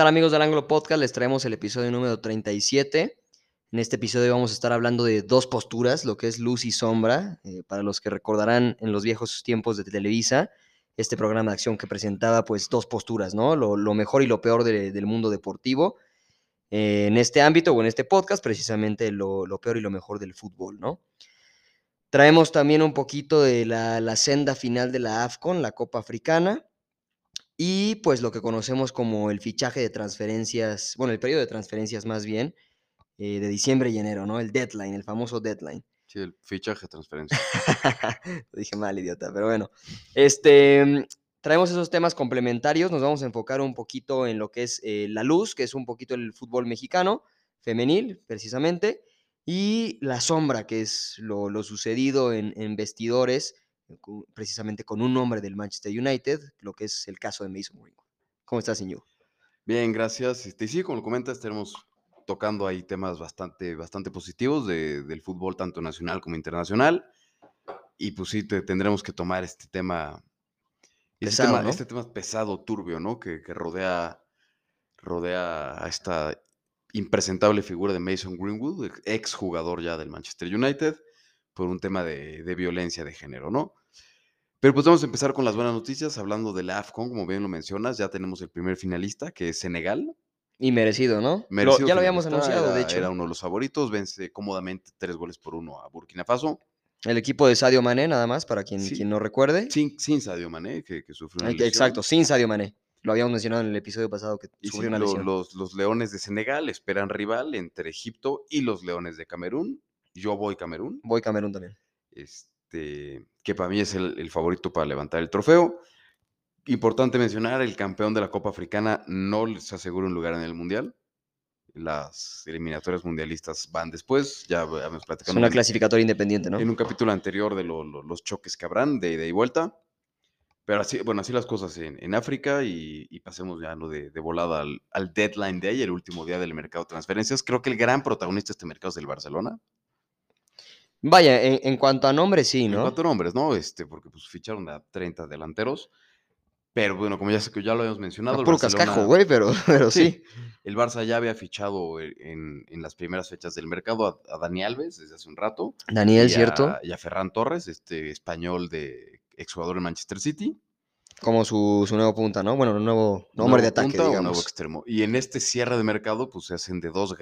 ¿Qué tal amigos del Ángulo Podcast? Les traemos el episodio número 37. En este episodio vamos a estar hablando de dos posturas, lo que es luz y sombra. Eh, para los que recordarán en los viejos tiempos de Televisa, este programa de acción que presentaba pues dos posturas, ¿no? Lo, mejor y lo peor de- del mundo deportivo. Eh, en este ámbito o en este podcast, precisamente lo, peor y lo mejor del fútbol, ¿no? Traemos también un poquito de la senda final de la AFCON, la Copa Africana, y pues lo que conocemos como el fichaje de transferencias, bueno, el periodo de transferencias más bien, eh, de diciembre y enero, ¿no? El deadline, el famoso deadline. Sí, el fichaje, transferencia. Lo dije mal, idiota, pero bueno. Este, traemos esos temas complementarios, nos vamos a enfocar un poquito en lo que es eh, la luz, que es un poquito el fútbol mexicano, femenil, precisamente, y la sombra, que es lo, lo sucedido en, en vestidores, precisamente con un hombre del Manchester United, lo que es el caso de Mason Greenwood. ¿Cómo estás, Iñigo? Bien, gracias. Este, y sí, como lo comentas, tenemos tocando ahí temas bastante, bastante positivos de- del fútbol, tanto nacional como internacional. Y pues sí, te- tendremos que tomar este tema, este, Pesado, tema ¿no? este tema pesado, turbio, ¿no? Que, que rodea, rodea a esta impresentable figura de Mason Greenwood, ex jugador ya del Manchester United, por un tema de, de violencia de género, ¿no? Pero pues vamos a empezar con las buenas noticias, hablando de la AFCON, como bien lo mencionas, ya tenemos el primer finalista, que es Senegal. Y merecido, ¿no? Merecido ya lo habíamos anunciado, de era- hecho. Era uno de los favoritos, vence cómodamente tres goles por uno a Burkina Faso, El equipo de Sadio Mané, nada más, para quien, Sí. quien no recuerde. sin, sin Sadio Mané, que, que sufrió una lesión. Exacto, sin Sadio Mané. Lo habíamos mencionado en el episodio pasado que Y sí, sufrió una lesión. los, los Leones de Senegal esperan rival entre Egipto y los Leones de Camerún. Yo voy Camerún, Voy Camerún también. este, que para mí es el, el favorito para levantar el trofeo. Importante mencionar, el campeón de la Copa Africana no les asegura un lugar en el Mundial. Las eliminatorias mundialistas van después, ya habíamos Es platicado una en- clasificatoria independiente, ¿no? en un capítulo anterior de lo- lo- los choques que habrán de ida y vuelta. Pero así, bueno, así las cosas en, en África y, y pasemos ya ¿no? de, de volada al, al deadline day, el último día del mercado de transferencias. Creo que el gran protagonista de este mercado es el Barcelona. Vaya, en, en cuanto a nombre, sí, En ¿no? cuatro nombres, ¿no? Este, porque pues ficharon a 30 delanteros. Pero bueno, como ya, sé que ya lo habíamos mencionado, A el puro Barcelona- cascajo, güey, pero, pero sí. El Barça ya había fichado e- en, en las primeras fechas del mercado a, a Dani Alves desde hace un rato. Daniel, y a- ¿cierto? Y a Ferran Torres, este español de exjugador en Manchester City. Como su, su nuevo punta, ¿no? Bueno, un nuevo nombre de Nuevo ataque, punta o nuevo digamos. extremo. Y en este cierre de mercado, pues se hacen de dos.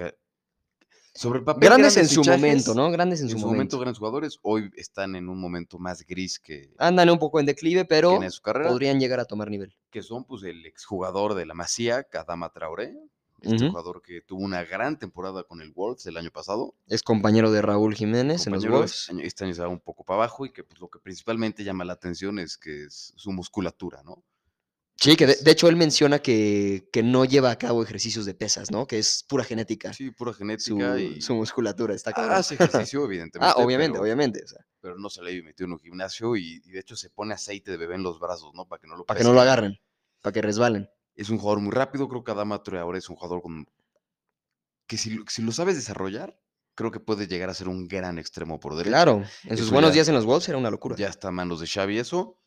Ga- Sobre el papel. Grandes en su fichajes, momento, ¿no? Grandes en, En, su, su momento. momento, grandes jugadores. Hoy están en un momento más gris que, Andan un poco en declive, pero su carrera. podrían llegar a tomar nivel. Que son, pues, el exjugador de la Masía, Kadama Traoré. Este jugador que tuvo una gran temporada con el Wolves el año pasado. Es compañero de Raúl Jiménez en los Wolves. este año- va un poco para abajo y que pues, lo que principalmente llama la atención es que es su musculatura, ¿no? Sí, que de, hecho él menciona que, que no lleva a cabo ejercicios de pesas, ¿no? Que es pura genética. Sí, pura su, genética y su musculatura, está cabrón. hace ejercicio, evidentemente. Ah, obviamente, pero- obviamente. o sea, pero no se le ha metido en un gimnasio y, y de hecho se pone aceite de bebé en los brazos, ¿no? Para que no lo para que no lo agarren, para que resbalen. Es un jugador muy rápido, creo que Adama Traoré es un jugador con... que si, lo- si lo sabes desarrollar, creo que puede llegar a ser un gran extremo por derecha. Claro, en sus Eso buenos ya- días en los Wolves era una locura. Ya está a manos de Xavi eso.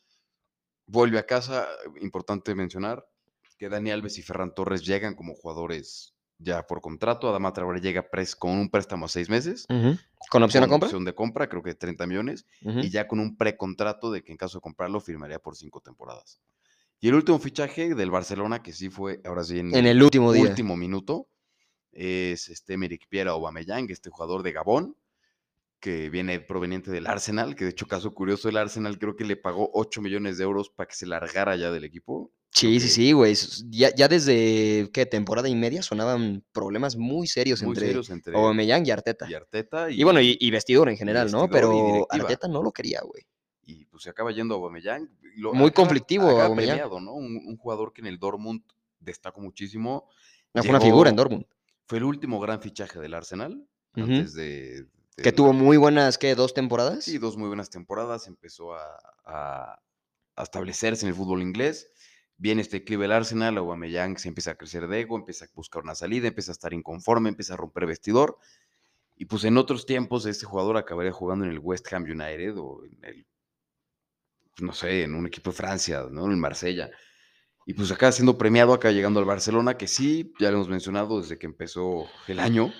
Vuelve a casa, importante mencionar que Dani Alves y Ferran Torres llegan como jugadores ya por contrato. Adama Traoré llega pres- con un préstamo a seis meses. ¿Con opción a con compra? opción de compra, creo que de 30 millones. Y ya con un precontrato de que en caso de comprarlo firmaría por cinco temporadas. Y el último fichaje del Barcelona, que sí fue ahora sí en, En el último día. último minuto, es este Emerick Pierre Aubameyang, este jugador de Gabón, que viene proveniente del Arsenal, que de hecho, caso curioso, el Arsenal creo que le pagó 8 millones de euros para que se largara ya del equipo. Sí, sí, sí, güey. Ya, ya desde, ¿qué? Temporada y media sonaban problemas muy serios Muy entre serios entre Aubameyang y Arteta. y Arteta. Y, bueno, y, y vestidor en general, ¿no? vestidor Pero. Arteta no lo quería, güey. y pues se acaba yendo a Aubameyang. lo Muy conflictivo acaba Aubameyang. premiado, ¿no? Un, un jugador que en el Dortmund destacó muchísimo. No, Fue una figura en Dortmund. Fue el último gran fichaje del Arsenal. Antes de, Que del- tuvo muy buenas, ¿qué? ¿Dos temporadas? Sí, dos muy buenas temporadas. Empezó a, a- a establecerse en el fútbol inglés. Viene este el Arsenal, Aubameyang se empieza a crecer de ego, empieza a buscar una salida, empieza a estar inconforme, empieza a romper vestidor. Y pues en otros tiempos este jugador acabaría jugando en el West Ham United o en el, no sé, en un equipo de Francia, ¿no? En el Marsella. Y pues acá siendo premiado, acá llegando al Barcelona, que sí, ya lo hemos mencionado desde que empezó el año,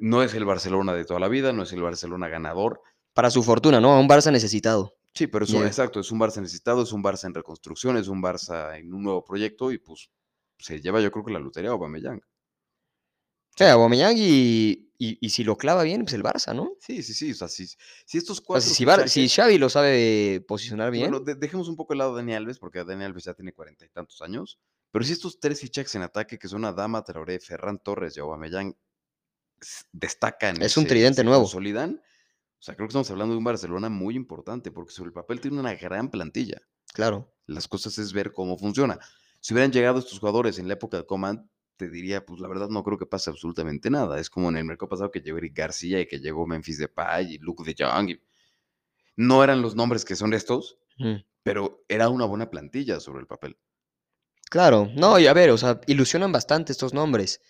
no es el Barcelona de toda la vida, no es el Barcelona ganador. Para su fortuna, ¿no? A un Barça necesitado. Sí, pero es un- Yeah. exacto, es un Barça necesitado, es un Barça en reconstrucción, es un Barça en un nuevo proyecto y pues se lleva yo creo que la lotería a Aubameyang. O sea, Aubameyang y, y, y si lo clava bien, pues el Barça, ¿no? Sí, sí, sí, o sea, si, si estos O sea, cuatro si, Bar- si Xavi lo sabe posicionar bien, Bueno, de- dejemos un poco de lado a Dani Alves, porque Dani Alves ya tiene cuarenta y tantos años. Pero si estos tres fichajes en ataque, que son Adama, Traoré, Ferran Torres y Aubameyang, destacan. Es un se- tridente se nuevo. consolidan, o sea, creo que estamos hablando de un Barcelona muy importante, porque sobre el papel tiene una gran plantilla. claro. Las cosas es ver cómo funciona. Si hubieran llegado estos jugadores en la época de Coman, te diría, pues la verdad no creo que pase absolutamente nada. Es como en el mercado pasado que llegó Eric García y que llegó Memphis Depay y Luke de Jong. y- No eran los nombres que son estos, pero era una buena plantilla sobre el papel. Claro, no, y a ver, o sea, ilusionan bastante estos nombres.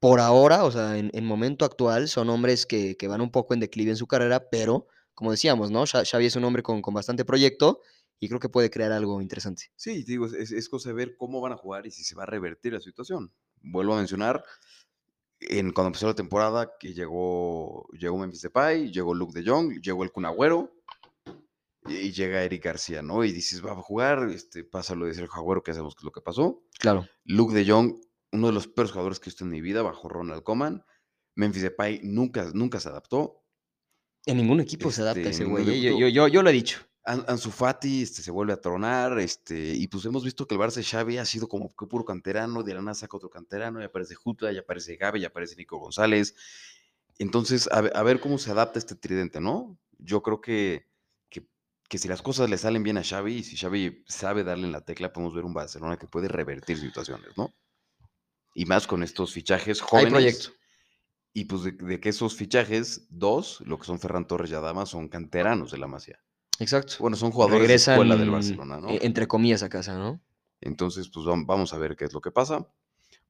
Por ahora, o sea, en, en momento actual, son nombres que, que van un poco en declive en su carrera, pero, como decíamos, ¿no? Xa- Xavi es un hombre con, con bastante proyecto y creo que puede crear algo interesante. Sí, te digo, es, es- cosa de ver cómo van a jugar y si se va a revertir la situación. Vuelvo a mencionar, en, cuando empezó la temporada, que llegó, llegó Memphis Depay, llegó Luke de Jong, llegó el Kun Agüero y, y llega Eric García, ¿no? Y dices, va a jugar, este, pasa lo de Sergio Agüero, que sabemos que es lo que pasó. Claro. Luke de Jong, uno de los peores jugadores que he visto en mi vida, bajo Ronald Koeman. Memphis Depay nunca, nunca se adaptó. En ningún equipo se adapta Este, ese güey. ¿eh? Yo, equipo. yo, yo, yo lo he dicho. An- Ansu Fati este, se vuelve a tronar, este, y pues hemos visto que el Barça de Xavi ha sido como que puro canterano, de la nada saca otro canterano, y aparece Juta, y aparece Gabe, y aparece Nico González. Entonces, a, a ver cómo se adapta este tridente, ¿no? Yo creo que, que, que si las cosas le salen bien a Xavi, y si Xavi sabe darle en la tecla, podemos ver un Barcelona que puede revertir situaciones, ¿no? Y más con estos fichajes Hay jóvenes. proyecto. Y pues de, de que esos fichajes, dos, lo que son Ferran Torres y Adama, son canteranos de la Masía. Exacto. Bueno, son jugadores de escuela del Barcelona, ¿no? e- entre comillas a casa, ¿no? Entonces, pues vam- vamos a ver qué es lo que pasa.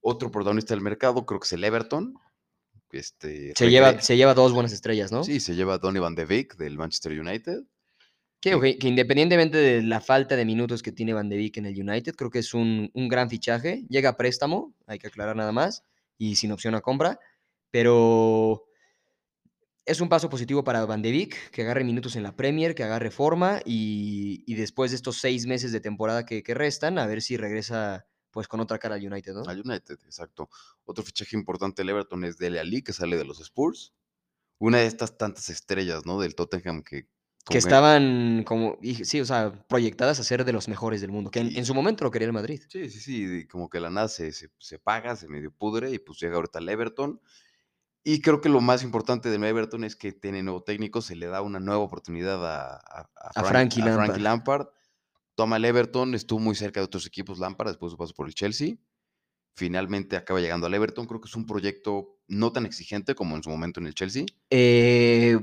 Otro protagonista del mercado, creo que es el Everton. Este, Se lleva, se lleva dos buenas estrellas, ¿no? Sí, se lleva a Donny Van de Beek del Manchester United. Que, independientemente de la falta de minutos que tiene Van de Beek en el United, creo que es un, un gran fichaje. Llega a préstamo, hay que aclarar nada más, y sin opción a compra, pero es un paso positivo para Van de Beek, que agarre minutos en la Premier, que agarre forma, y, y después de estos seis meses de temporada que, que restan, a ver si regresa pues con otra cara al United, ¿no? Al United, exacto. Otro fichaje importante del Everton es Dele Ali, que sale de los Spurs. Una de estas tantas estrellas, ¿no? Del Tottenham que... Que estaban como, y- sí, o sea, proyectadas a ser de los mejores del mundo, que en, su momento lo quería el Madrid. Sí, sí, sí, como que la nada se, se, se paga, se medio pudre y pues llega ahorita el Everton. Y creo que lo más importante del Everton es que tiene nuevo técnico, se le da una nueva oportunidad a, a, A Frankie Lampard. Lampard. Toma el Everton, estuvo muy cerca de otros equipos Lampard después de su paso por el Chelsea. Finalmente acaba llegando al Everton. Creo que es un proyecto no tan exigente como en su momento en el Chelsea. Eh,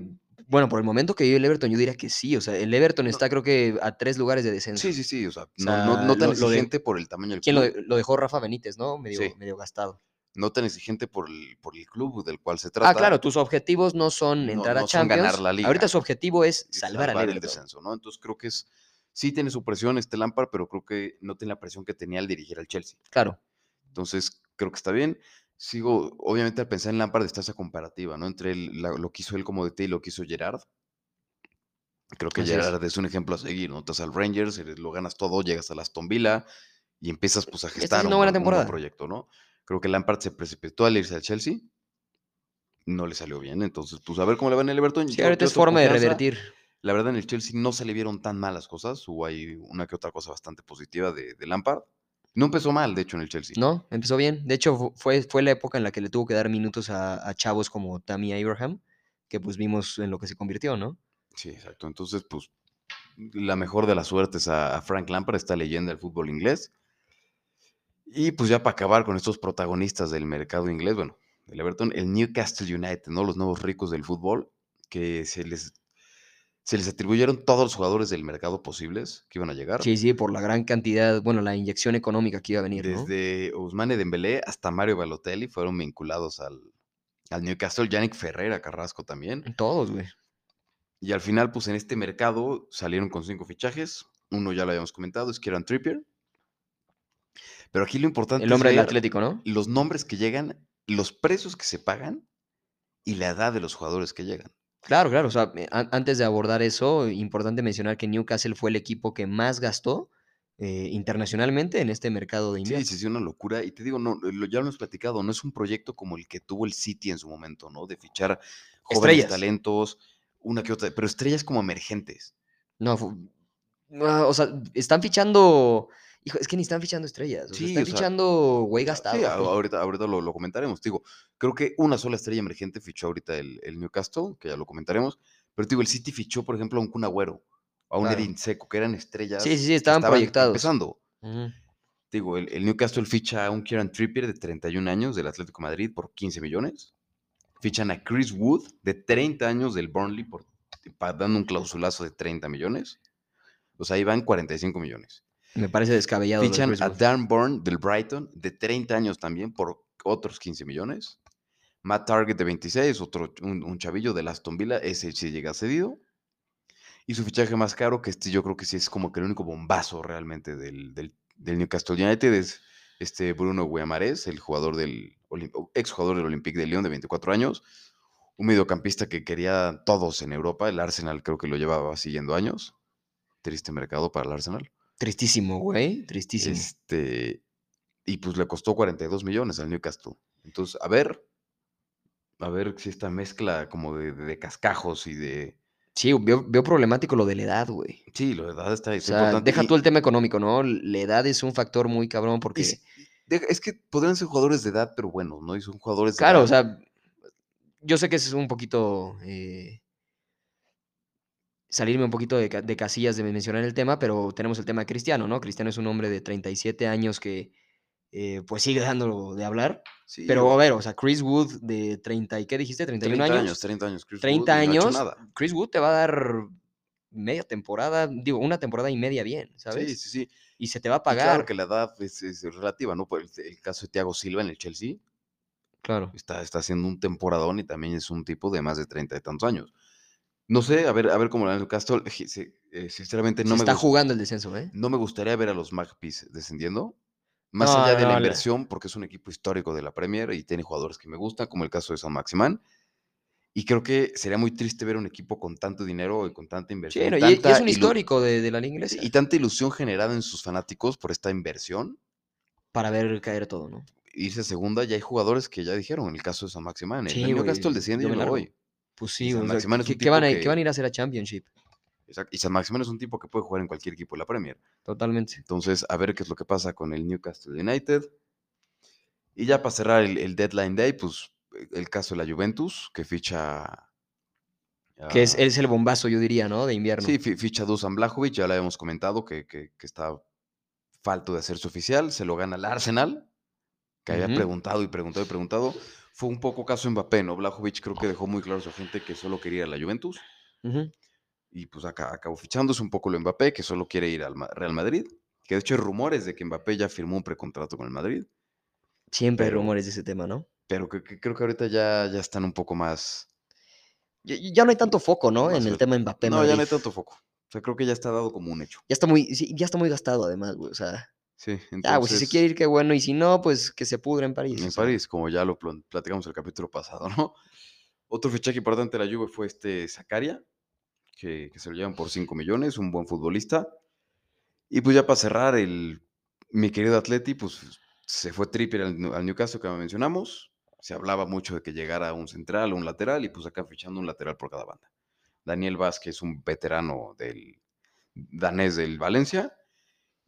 bueno, por el momento que vive el Everton, yo diría que sí. O sea, el Everton está creo que a tres lugares de descenso. Sí, sí, sí. O sea, no, sea, no- no tan lo- lo de- exigente por el tamaño del ¿Quién club. lo dejó Rafa Benítez, no? Medio, Sí. medio gastado. No tan exigente por el, por el club del cual se trata. Ah, claro, tus objetivos no son entrar no a son Champions. ganar la liga. Ahorita su objetivo es y salvar, al el descenso, ¿no? Entonces creo que es, sí tiene su presión este Lampard, pero creo que no tiene la presión que tenía al dirigir al Chelsea. Claro. Entonces creo que está bien. Sigo, obviamente al pensar en Lampard está esa comparativa, ¿no? Entre el- la- lo que hizo él como DT y lo que hizo Gerard. Creo que Así. Gerard es. un ejemplo a seguir, ¿no? Vas al Rangers, eres- lo ganas todo, llegas a la Aston Villa y empiezas pues a gestar un, buena temporada. proyecto, ¿no? Creo que Lampard se precipitó al irse al Chelsea. No le salió bien, entonces pues a ver cómo le va en el Everton. Sí, ahorita es forma de revertir. La verdad, en el Chelsea no se le vieron tan malas cosas. Hubo ahí una que otra cosa bastante positiva de, de Lampard. No empezó mal, de hecho, en el Chelsea. ¿No? Empezó bien. De hecho, fu- fue, fue la época en la que le tuvo que dar minutos a, a chavos como Tammy Abraham, que pues vimos en lo que se convirtió, ¿no? Sí, exacto. Entonces, pues, la mejor de las suertes a, a Frank Lampard, esta leyenda del fútbol inglés. Y pues ya para acabar con estos protagonistas del mercado inglés, bueno, del Everton, el Newcastle United, ¿no? Los nuevos ricos del fútbol, que se les, se les atribuyeron todos los jugadores del mercado posibles que iban a llegar. Sí, sí, por la gran cantidad, bueno, la inyección económica que iba a venir, ¿no? Desde Ousmane Dembélé hasta Mario Balotelli fueron vinculados al, al Newcastle. Yannick Ferreira Carrasco también. Todos, güey. Y al final, pues en este mercado salieron con cinco fichajes. Uno ya lo habíamos comentado, es Kieran Trippier. Pero aquí lo importante El hombre es del Atlético, ¿no? los nombres que llegan, los precios que se pagan y la edad de los jugadores que llegan. Claro, claro. O sea, an- antes de abordar eso, importante mencionar que Newcastle fue el equipo que más gastó eh, internacionalmente en este mercado de Sí, invierno. sí, sí, una locura. Y te digo, no, lo- ya lo hemos platicado, no es un proyecto como el que tuvo el City en su momento, ¿no? De fichar jóvenes Estrellas. talentos, una que otra, pero estrellas como emergentes. No, fu- ah, o sea, están fichando. Hijo, es que ni están fichando estrellas. O sea, Sí, están o sea, fichando güey Sí, gastado. a- ahorita, ahorita lo, lo comentaremos. Digo, creo que una sola estrella emergente fichó ahorita el, el Newcastle, que ya lo comentaremos. Pero digo, el City fichó, por ejemplo, a un Kun Agüero, a un Claro. Edin Seco, que eran estrellas. Sí, sí, sí, que estaban proyectados. Empezando. Digo, el, el Newcastle ficha a un Kieran Trippier de 31 años del Atlético de Madrid por 15 millones. Fichan a Chris Wood de 30 años del Burnley por dando un clausulazo de 30 millones. O sea, ahí van 45 millones. Me parece descabellado. de Fichan a. Dan Burn del Brighton de 30 años también por otros 15 millones. Matt Target de 26, otro, un, un chavillo del Aston Villa, ese sí llega cedido. Y su fichaje más caro, que este yo creo que sí es como que el único bombazo realmente del, del, del Newcastle United, es este Bruno Guiamares, el jugador del ex jugador del Olympique de Lyon de 24 años. Un mediocampista que quería todos en Europa. El Arsenal creo que lo llevaba siguiendo años. Triste mercado para el Arsenal. Tristísimo, güey. Tristísimo. Este, y pues le costó 42 millones al Newcastle. Entonces, a ver, a ver si esta mezcla como de, de- de cascajos y de... Sí, veo, veo problemático lo de la edad, güey. Sí, la verdad está, O está sea, importante. deja tú el tema económico, ¿no? La edad es un factor muy cabrón porque. deja- es que podrían ser jugadores de edad, pero bueno, ¿no? Y son jugadores de Claro, edad. o sea, yo sé que es un poquito. eh, salirme un poquito de, ca- de casillas de mencionar el tema, pero tenemos el tema de Cristiano, ¿no? Cristiano es un hombre de 37 años que eh, pues sigue dando de hablar. Sí, Pero a ver, o sea, Chris Wood de 30, ¿y qué dijiste? 31 30 años. 30 años. Chris Wood, 30 y no ha hecho años. nada. Chris Wood te va a dar media temporada, digo, una temporada y media bien, ¿sabes? Sí, sí, sí. Y se te va a Y claro pagar. que la edad es, es relativa, ¿no? Por el, el caso de Thiago Silva en el Chelsea, Claro. está, está haciendo un temporadón y también es un tipo de más de 30 y tantos años. No sé, a ver, a ver cómo lo el Newcastle. se- eh, sinceramente, Se no me, está jugando el descenso, ¿eh? no me gustaría ver a los Magpies descendiendo. Más No, allá no, de la no, inversión, porque es un equipo histórico de la Premier y tiene jugadores que me gustan, como el caso de San Maximán. Y creo que sería muy triste ver un equipo con tanto dinero y con tanta inversión. Sí, y, y tanta es un histórico de, de la liga inglesa. Y tanta ilusión generada en sus fanáticos por esta inversión. para ver caer todo, ¿no? Irse a segunda, ya hay jugadores que ya dijeron, en el caso de San Maximán, Sí, el Newcastle desciende y me voy. Pues sí, o sea, ¿qué, un qué van a, qué van a que- ir a hacer a Championship? Exacto, Y San Maximán es un tipo que puede jugar en cualquier equipo de la Premier. Totalmente. Entonces, a ver qué es lo que pasa con el Newcastle United. Y ya para cerrar el, el deadline day, pues eh, el caso de la Juventus, que ficha. Que es, es el bombazo, yo diría, ¿no? De invierno. Sí, fi- ficha Dusan Blajovic, ya lo habíamos comentado, que, que- que está falto de hacerse oficial. Se lo gana el Arsenal, que había preguntado y preguntado y preguntado. Fue un poco caso Mbappé, ¿no? Blajovic creo que dejó muy claro a su gente que solo quería ir a la Juventus. Y pues acá, acabó fichándose un poco lo Mbappé, que solo quiere ir al Real Madrid. Que de hecho hay rumores de que Mbappé ya firmó un precontrato con el Madrid. Siempre hay rumores de ese tema, ¿no? Pero que, que creo que ahorita ya, ya están un poco más. Ya, ya no hay tanto foco, ¿no? Más En el tema Mbappé. no, ya no hay tanto foco. O sea, creo que ya está dado como un hecho. Ya está muy, sí, ya está muy gastado, además, güey. O sea, Sí, ya, güey, si se entonces, quiere ir, qué bueno. Y si no, pues que se pudre en París. En o sea. París, como ya lo pl- platicamos el capítulo pasado, ¿no? Otro fichaje importante de la Juve fue este Zacaria, que, que se lo llevan por 5 millones, un buen futbolista. Y pues ya para cerrar, el, mi querido Atleti, pues se fue Trippier al, al Newcastle, que mencionamos. Se hablaba mucho de que llegara un central o un lateral, y pues acá fichando un lateral por cada banda. Daniel Vázquez, un veterano del danés del Valencia.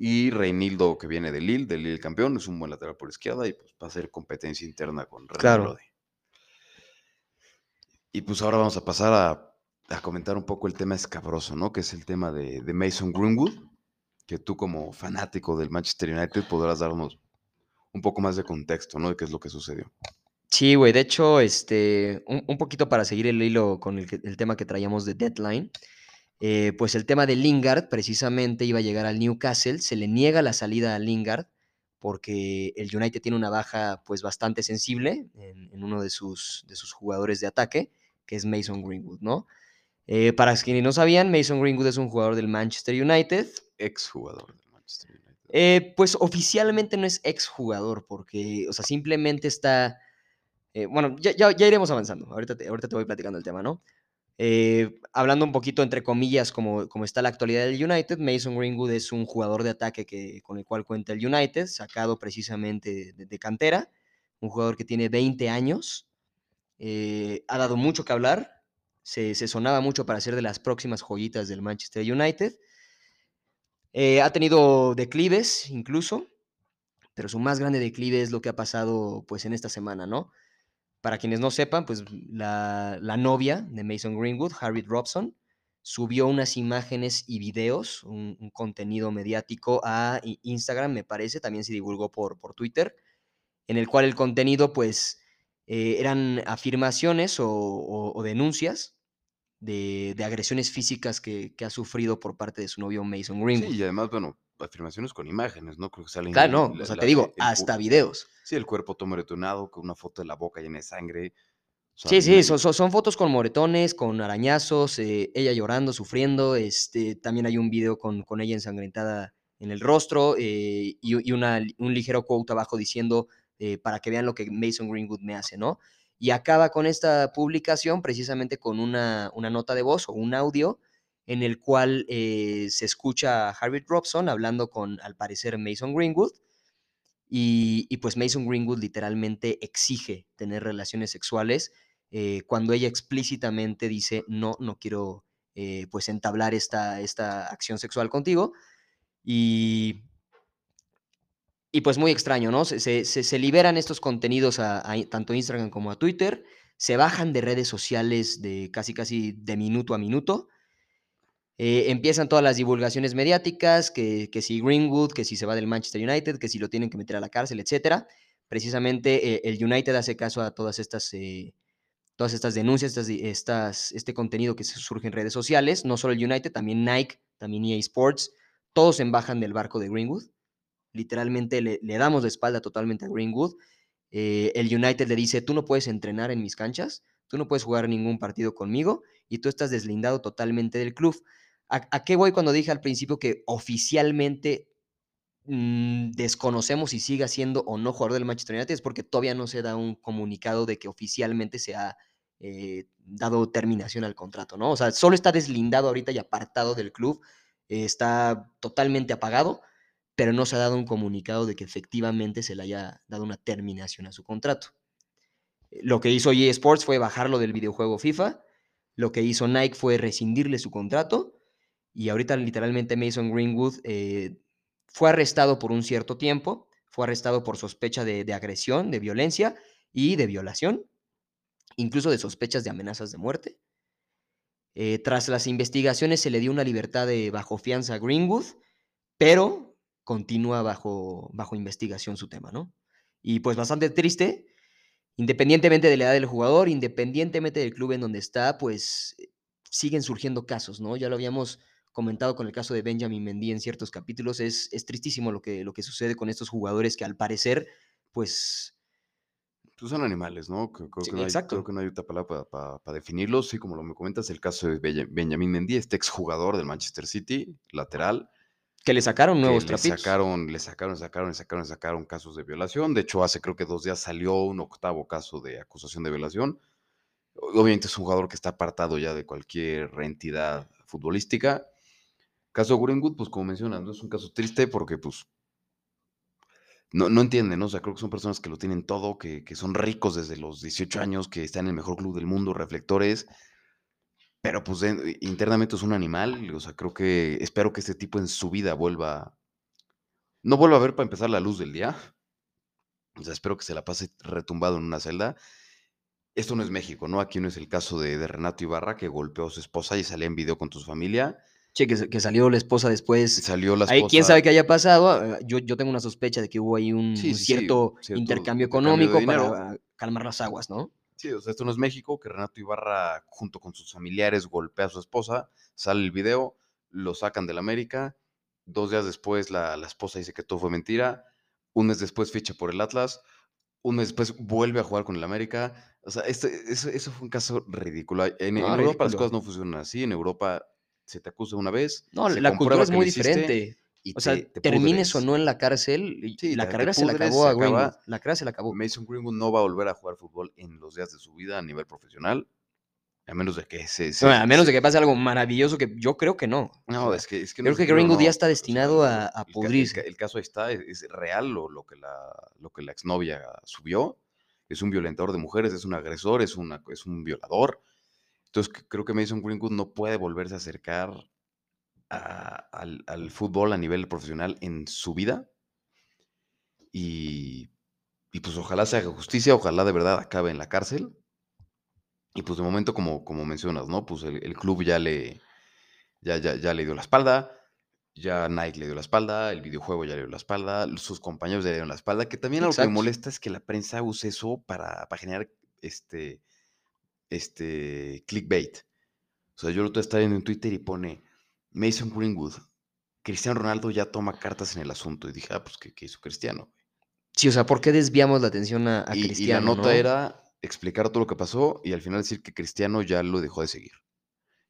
Y Reinildo, que viene del Lille, del Lille campeón, es un buen lateral por izquierda y pues va a ser competencia interna con Renan Claro. Lodi. Y pues ahora vamos a pasar a, a comentar un poco el tema escabroso, ¿no? Que es el tema de, de Mason Greenwood, que tú como fanático del Manchester United podrás darnos un poco más de contexto, ¿no? De qué es lo que sucedió. Sí, güey. De hecho, este, un, un poquito para seguir el hilo con el, el tema que traíamos de Deadline. Eh, pues el tema de Lingard precisamente iba a llegar al Newcastle. Se le niega la salida a Lingard porque el United tiene una baja pues bastante sensible en, en uno de sus, de sus jugadores de ataque, que es Mason Greenwood, ¿no? Eh, para quienes no sabían, Mason Greenwood es un jugador del Manchester United, Ex jugador del Manchester United. Eh, pues oficialmente no es exjugador, porque, o sea, simplemente está. eh, bueno, ya, ya- ya iremos avanzando. Ahorita te, ahorita te voy platicando el tema, ¿no? Eh, hablando un poquito entre comillas, como, como está la actualidad del United, Mason Greenwood es un jugador de ataque que, con el cual cuenta el United, sacado precisamente de, cantera. Un jugador que tiene 20 años. eh, ha dado mucho que hablar. Se, se sonaba mucho para ser de las próximas joyitas del Manchester United. Eh, ha tenido declives incluso, pero su más grande declive es lo que ha pasado pues en esta semana, ¿no? Para quienes no sepan, pues la, novia de Mason Greenwood, Harriet Robson, subió unas imágenes y videos, un, contenido mediático a Instagram, me parece, también se divulgó por, por Twitter, en el cual el contenido pues eh, eran afirmaciones o denuncias de, de agresiones físicas que, que ha sufrido por parte de su novio Mason Greenwood. Sí, y además, bueno, afirmaciones con imágenes, ¿no? Creo que salen. Claro, no, la- o sea, la- te digo, el hasta videos. Sí, el cuerpo todo moretonado, con una foto de la boca llena de sangre. O sea, Sí, sí, son, son- son fotos con moretones, con arañazos, eh, ella llorando, sufriendo. Este, también hay un video con, con ella ensangrentada en el rostro eh, y, y una, un ligero quote abajo diciendo eh, para que vean lo que Mason Greenwood me hace, ¿no? Y acaba con esta publicación precisamente con una, una nota de voz o un audio en el cual eh, se escucha a Harriet Robson hablando con, al parecer, Mason Greenwood. Y, y pues Mason Greenwood literalmente exige tener relaciones sexuales eh, cuando ella explícitamente dice, no, no quiero eh, pues entablar esta, esta acción sexual contigo. Y, y pues muy extraño, ¿no? Se, se- se- liberan estos contenidos a, a tanto Instagram como a Twitter, se bajan de redes sociales de casi casi de minuto a minuto. Eh, empiezan todas las divulgaciones mediáticas, que, que si Greenwood, que si se va del Manchester United, que si lo tienen que meter a la cárcel, etcétera. Precisamente eh, el United hace caso a todas estas, eh, todas estas denuncias, estas, estas, este contenido que surge en redes sociales. No solo el United, también Nike, también EA Sports. Todos se embajan del barco de Greenwood. Literalmente le, le damos la espalda totalmente a Greenwood. Eh, el United le dice, tú no puedes entrenar en mis canchas, tú no puedes jugar ningún partido conmigo y tú estás deslindado totalmente del club. ¿A, qué voy cuando dije al principio que oficialmente mm, desconocemos si siga siendo o no jugador del Manchester United? Es porque todavía no se da un comunicado de que oficialmente se ha eh, dado terminación al contrato, ¿no? O sea, solo está deslindado ahorita y apartado del club, eh, está totalmente apagado, pero no se ha dado un comunicado de que efectivamente se le haya dado una terminación a su contrato. Eh, Lo que hizo EA Sports fue bajarlo del videojuego FIFA, lo que hizo Nike fue rescindirle su contrato y ahorita literalmente Mason Greenwood eh, fue arrestado por un cierto tiempo, fue arrestado por sospecha de, agresión, de violencia y de violación, incluso de sospechas de amenazas de muerte. Eh, tras las investigaciones se le dio una libertad de bajo fianza a Greenwood, pero continúa bajo, bajo investigación su tema, ¿no? Y pues bastante triste, independientemente de la edad del jugador, independientemente del club en donde está, pues eh, siguen surgiendo casos, ¿no? Ya lo habíamos comentado con el caso de Benjamin Mendy en ciertos capítulos, es, es tristísimo lo que, lo que sucede con estos jugadores que al parecer, pues... Pues son animales, ¿no? Creo, creo Sí, que no hay, exacto. creo que no hay otra palabra para definirlos. Sí, como lo me comentas, el caso de Benjamín Mendy, este exjugador del Manchester City, lateral, Que le sacaron que nuevos le trapitos. sacaron, le sacaron, sacaron, le sacaron, le sacaron casos de violación. De hecho, hace creo que dos días salió un octavo caso de acusación de violación. Obviamente es un jugador que está apartado ya de cualquier entidad futbolística. Caso de Greenwood, pues como mencionas, ¿no? es un caso triste porque pues no, no entienden, ¿no? O sea, creo que son personas que lo tienen todo, que, que son ricos desde los 18 años, que están en el mejor club del mundo, reflectores, pero pues de- internamente es un animal, o sea, creo que espero que este tipo en su vida vuelva, no vuelva a ver para empezar la luz del día, o sea, espero que se la pase retumbado en una celda. Esto no es México, ¿no? Aquí no es el caso de, de Renato Ibarra que golpeó a su esposa y salía en video con su familia. Che, que, que salió la esposa después. Salió la Ahí, esposa. quién sabe qué haya pasado. eh, Yo, yo tengo una sospecha de que hubo ahí un, Sí, un sí, sí, cierto, intercambio económico para calmar las aguas, ¿no? Sí, o sea, esto no es México, que Renato Ibarra, junto con sus familiares, golpea a su esposa, sale el video, lo sacan del América, dos días después la, la esposa dice que todo fue mentira, un mes después ficha por el Atlas, un mes después vuelve a jugar con el América, o sea, este, eso, eso fue un caso ridículo. En, Europa las cosas no funcionan así, en Europa se te acusa una vez, No, la cultura es muy hiciste, diferente. Y O sea, te- te termines o no en la cárcel, y- Sí, la te carrera se la acabó se a. La carrera se la acabó. Mason Greenwood no va a volver a jugar fútbol en los días de su vida a nivel profesional, a menos de que se... se- No, a menos de que pase algo maravilloso que yo creo que no. No, es que, es que Creo que Greenwood ya está destinado a- a el pudrirse. El, caso ahí está, es, es real lo, lo que la, lo que la exnovia subió. Es un violentador de mujeres, es un agresor, es, una, es un violador. Entonces creo que Mason Greenwood no puede volverse a acercar a- al, al fútbol a nivel profesional en su vida. Y, y pues ojalá se haga justicia, ojalá de verdad acabe en la cárcel. Y pues de momento, como, como mencionas, ¿no? Pues el, el club ya le, ya, ya, ya le dio la espalda, ya Nike le dio la espalda, el videojuego ya le dio la espalda, sus compañeros ya le dieron la espalda, que también algo que me Exacto. molesta es que la prensa use eso para, para generar este, este clickbait. O sea, yo lo estoy viendo en Twitter y pone Mason Greenwood, Cristiano Ronaldo ya toma cartas en el asunto. Y dije, ah, pues, ¿qué, qué hizo Cristiano? Sí, o sea, ¿por qué desviamos la atención a, a y, y la Cristiano? nota no? era explicar todo lo que pasó y al final decir que Cristiano ya lo dejó de seguir.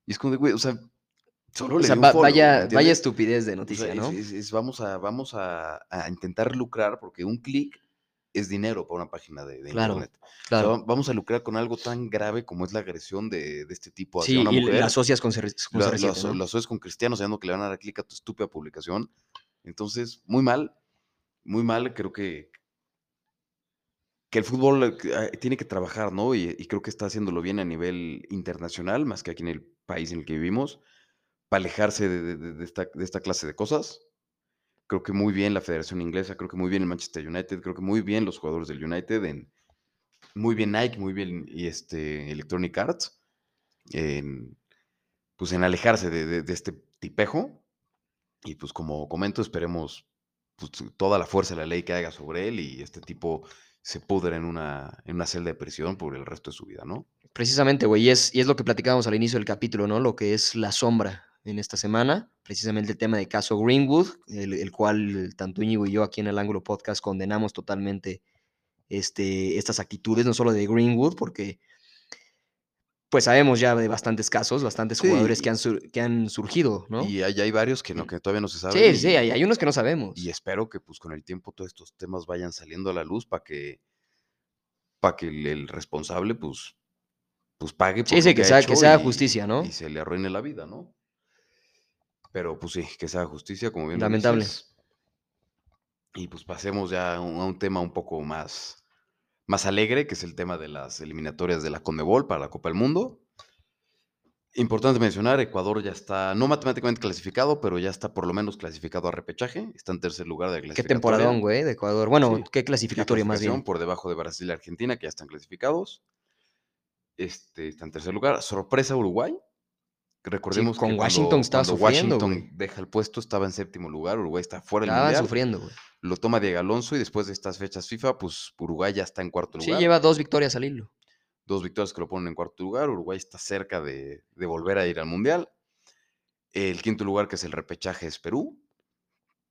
Y es como de, güey, o sea, solo O le sea, dio un va- follow, ¿me vaya, estupidez de O sea, noticia, es- ¿no? es- es vamos a, vamos a, a intentar lucrar porque un clic es dinero para una página de, de Claro, internet. O sea, Claro. va- vamos a lucrar con algo tan grave como es la agresión de, de este tipo hacia Sí, una y mujer. la asocias con, CR con Lo, lo CR7, aso- ¿no? lo asocias con cristianos sabiendo que le van a dar clic a tu estúpida publicación. Entonces, muy mal, muy mal. Creo que, que el fútbol ah, tiene que trabajar, ¿no? Y, y creo que está haciéndolo bien a nivel internacional, más que aquí en el país en el que vivimos, para alejarse de, de- de- de esta, de esta clase de cosas. Creo que muy bien la Federación Inglesa, creo que muy bien el Manchester United, creo que muy bien los jugadores del United, en, muy bien Nike, muy bien y este, Electronic Arts, en, pues en alejarse de, este tipejo. Y pues como comento, esperemos pues, toda la fuerza de la ley que haga sobre él y este tipo se pudre en una, en una celda de prisión por el resto de su vida, ¿no? Precisamente, güey, y es, y es lo que platicábamos al inicio del capítulo, ¿no? Lo que es la sombra en esta semana, precisamente el tema de caso Greenwood, el, el cual tanto Íñigo y yo aquí en el Ángulo Podcast condenamos totalmente este, estas actitudes, no solo de Greenwood, porque pues sabemos ya de bastantes casos, bastantes Sí, jugadores que han, sur- que han surgido, ¿no? Y hay, hay varios que, no, que todavía no se saben. sí, sí, hay, hay unos que no sabemos. Y espero que pues con el tiempo todos estos temas vayan saliendo a la luz para que, para que el, el responsable pues, pues pague por Sí, lo sí, que ha sea- que hecho se haga y- justicia, ¿no? Y se le arruine la vida, ¿no? Pero pues sí, que se haga justicia, como bien Lamentable. dices. Y pues pasemos ya a un, a un tema un poco más, más alegre, que es el tema de las eliminatorias de la Conmebol para la Copa del Mundo. Importante mencionar, Ecuador ya está, no matemáticamente clasificado, pero ya está por lo menos clasificado a repechaje. Está en tercer lugar de la Qué clasificatoria. temporadón, güey, de Ecuador. Bueno, Sí, qué clasificatoria más bien. por debajo de Brasil y Argentina, que ya están clasificados. Este, está en tercer lugar. Sorpresa Uruguay. Recordemos con que cuando- Washington estaba cuando sufriendo, Washington deja el puesto, estaba en séptimo lugar. Uruguay está fuera del mundial. sufriendo, güey. Lo toma Diego Alonso y después de estas fechas FIFA, pues Uruguay ya está en cuarto Sí, lugar. lleva dos victorias al hilo. Dos victorias que lo ponen en cuarto lugar. Uruguay está cerca de, de volver a ir al mundial. El quinto lugar, que es el repechaje, es Perú.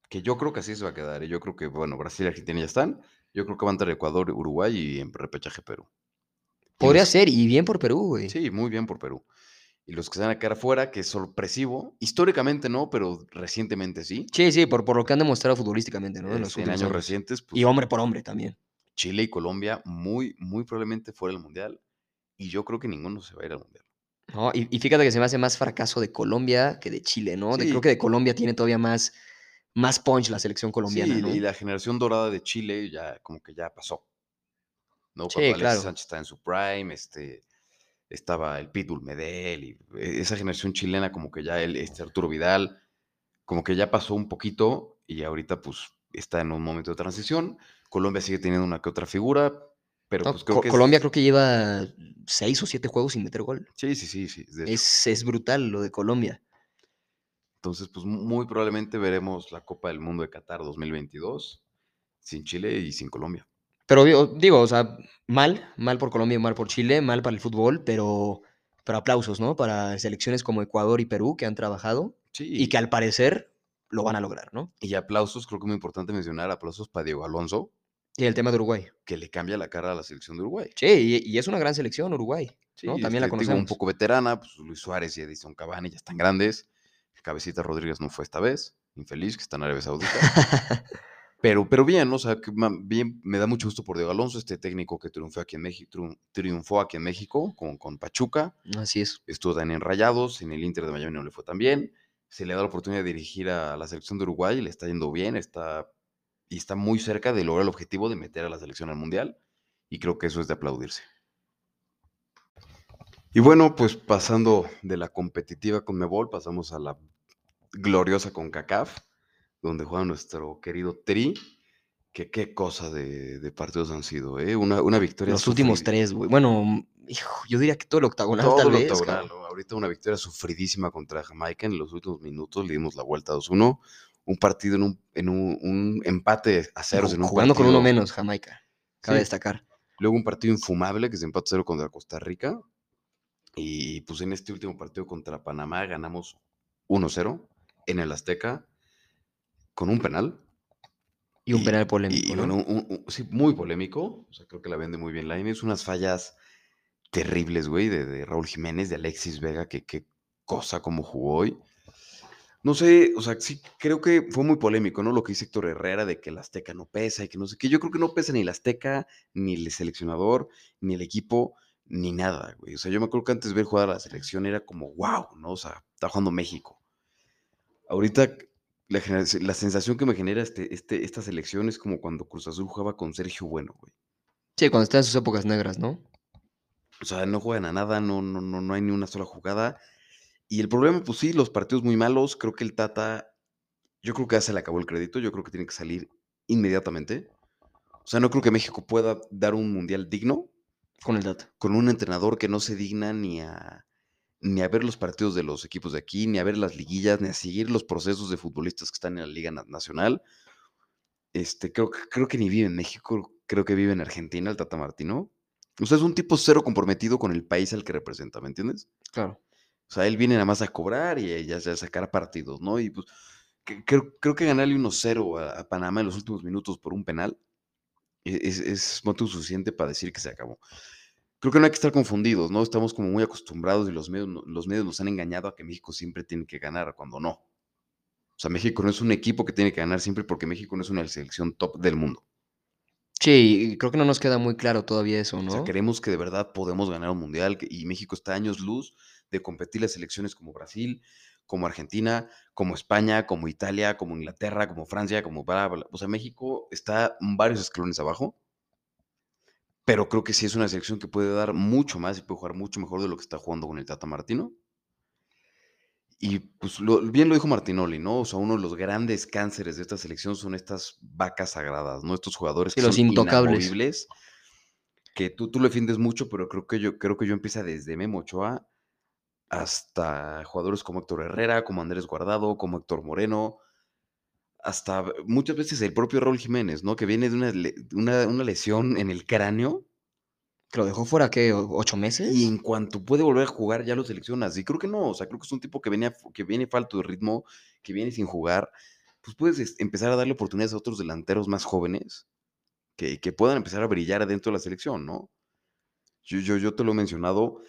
Que yo creo que así se va a quedar. ¿eh? Yo creo que, bueno, Brasil y Argentina ya están. Yo creo que va a entrar Ecuador, Uruguay y en repechaje Perú. Podría ser, y bien por Perú, güey. Sí, muy bien por Perú. Y los que se van a quedar afuera, que es sorpresivo. Históricamente no, pero recientemente sí. Sí, sí, por, por lo que han demostrado futbolísticamente, ¿no? En los Este, en años años. recientes, pues, Y hombre por hombre también. Chile y Colombia muy, muy probablemente fuera del Mundial. Y yo creo que ninguno se va a ir al Mundial. ¿no? Y, y fíjate que se me hace más fracaso de Colombia que de Chile, ¿no? De- creo que de Colombia tiene todavía más, más punch la selección colombiana, sí, ¿no? y la generación dorada de Chile ya como que ya pasó. ¿no? Sí, Cuando claro. Sánchez está en su prime, este, estaba el Pitbull Medel, y e- esa generación chilena como que ya el, este Arturo Vidal, como que ya pasó un poquito y ahorita pues está en un momento de transición. Colombia sigue teniendo una que otra figura, pero No, pues creo que es- Colombia creo que lleva seis o siete juegos sin meter gol. Sí, sí, sí, sí. Es, es brutal lo de Colombia. Entonces, pues mu- muy probablemente veremos la Copa del Mundo de Qatar 2022 sin Chile y sin Colombia. Pero digo, digo, o sea, mal, mal por Colombia mal por Chile, mal para el fútbol, pero, pero aplausos, ¿no? Para selecciones como Ecuador y Perú que han trabajado Sí, y que al parecer lo van a lograr, ¿no? y aplausos, creo que es muy importante mencionar aplausos para Diego Alonso, Y el tema de Uruguay. que le cambia la cara a la selección de Uruguay. Sí, y, y es una gran selección Uruguay. ¿no? Sí, También la este, digo, conocemos. un poco veterana, pues Luis Suárez y Edison Cavani ya están grandes. Cabecita Rodríguez no fue esta vez. infeliz, que está en Arabia Saudita. pero, pero bien, ¿no? o sea, que bien, me da mucho gusto por Diego Alonso, este técnico que triunfó aquí en México, triunfó aquí en México con, con Pachuca, Así es. estuvo también en Rayados, en el Inter de Miami no le fue tan bien, se le da la oportunidad de dirigir a la selección de Uruguay, le está yendo bien, está, y está muy cerca de lograr el objetivo de meter a la selección al Mundial, y creo que eso es de aplaudirse. Y bueno, pues pasando de la competitiva con Mebol, pasamos a la gloriosa con CACAF, donde juega nuestro querido Tri, que qué cosa de, de partidos han sido, ¿eh? Una, una victoria Los últimos tres, güey. Bueno, mm, hijo, yo diría que todo el octagonal todo tal el vez. octagonal. ¿no? Ahorita una victoria sufridísima contra Jamaica en los últimos minutos, le dimos la vuelta 2-1. Un partido en un, en un, un empate a ceros en un Jugando con uno menos, Jamaica. Cabe Sí. destacar. Luego un partido infumable que se empató 0 contra Costa Rica. Y pues en este último partido contra Panamá ganamos 1-0 en el Azteca con un penal. Y un penal polémico. Y ¿no? bueno, un- un- sí, muy polémico. O sea, creo que la vende muy bien Lainez. Unas fallas terribles, güey, de, de Raúl Jiménez, de Alexis Vega, que qué cosa como jugó hoy. No sé, o sea, sí creo que fue muy polémico, ¿no? Lo que dice Héctor Herrera de que el Azteca no pesa y que no sé qué. Yo creo que no pesa ni el Azteca, ni el seleccionador, ni el equipo, ni nada, güey. O sea, yo me acuerdo que antes ver jugar a la selección era como, wow, ¿no? O sea, está jugando México. Ahorita la, sensación que me genera este, este, esta selección es como cuando Cruz Azul jugaba con Sergio Bueno, güey. Sí, cuando está en sus épocas negras, ¿no? O sea, no juegan a nada, no, no, no, no hay ni una sola jugada. Y el problema, pues sí, los partidos muy malos. Creo que el Tata, yo creo que ya se le acabó el crédito. Yo creo que tiene que salir inmediatamente. O sea, no creo que México pueda dar un mundial digno Con el dato. con un entrenador que no se digna ni a, ni a ver los partidos de los equipos de aquí, ni a ver las liguillas, ni a seguir los procesos de futbolistas que están en la Liga Na- Nacional. Este, creo, que- creo que ni vive en México, creo que vive en Argentina, el Tata Martino. O sea, es un tipo cero comprometido con el país al que representa, ¿me entiendes? Claro. O sea, él viene nada más a cobrar y ya a sacar partidos, ¿no? Y pues que- creo, creo que ganarle 1-0 a, a Panamá en los últimos minutos por un penal e- es, es motivo suficiente para decir que se acabó. Creo que no hay que estar confundidos, ¿no? Estamos como muy acostumbrados y los medios, los medios nos han engañado a que México siempre tiene que ganar cuando no. O sea, México no es un equipo que tiene que ganar siempre porque México no es una selección top del mundo. Sí, creo que no nos queda muy claro todavía eso, ¿no? O sea, queremos que de verdad podemos ganar un mundial y México está a años luz de competir las selecciones como Brasil, como Argentina, como España, como Italia, como Inglaterra, como Francia, como bla, bla. O sea, México está varios escalones abajo, pero creo que sí es una selección que puede dar mucho más y puede jugar mucho mejor de lo que está jugando con el Tata Martino. Y pues lo- bien lo dijo Martinoli, ¿no? O sea, uno de los grandes cánceres de esta selección son estas vacas sagradas, ¿no? Estos jugadores que los son intocables. que tú, tú lo defiendes mucho, pero creo que yo creo que yo empieza desde Memo Ochoa hasta jugadores como Héctor Herrera, como Andrés Guardado, como Héctor Moreno, hasta muchas veces el propio Raúl Jiménez, ¿no? Que viene de una, le- una, una lesión en el cráneo Que lo dejó fuera, ¿qué? ¿Ocho meses? y en cuanto puede volver a jugar ya lo seleccionas. Y creo que no, o sea, creo que es un tipo que viene, que viene falto de ritmo, que viene sin jugar. Pues puedes es- empezar a darle oportunidades a otros delanteros más jóvenes que, que puedan empezar a brillar adentro de la selección, ¿no? Yo, yo, yo te lo he mencionado,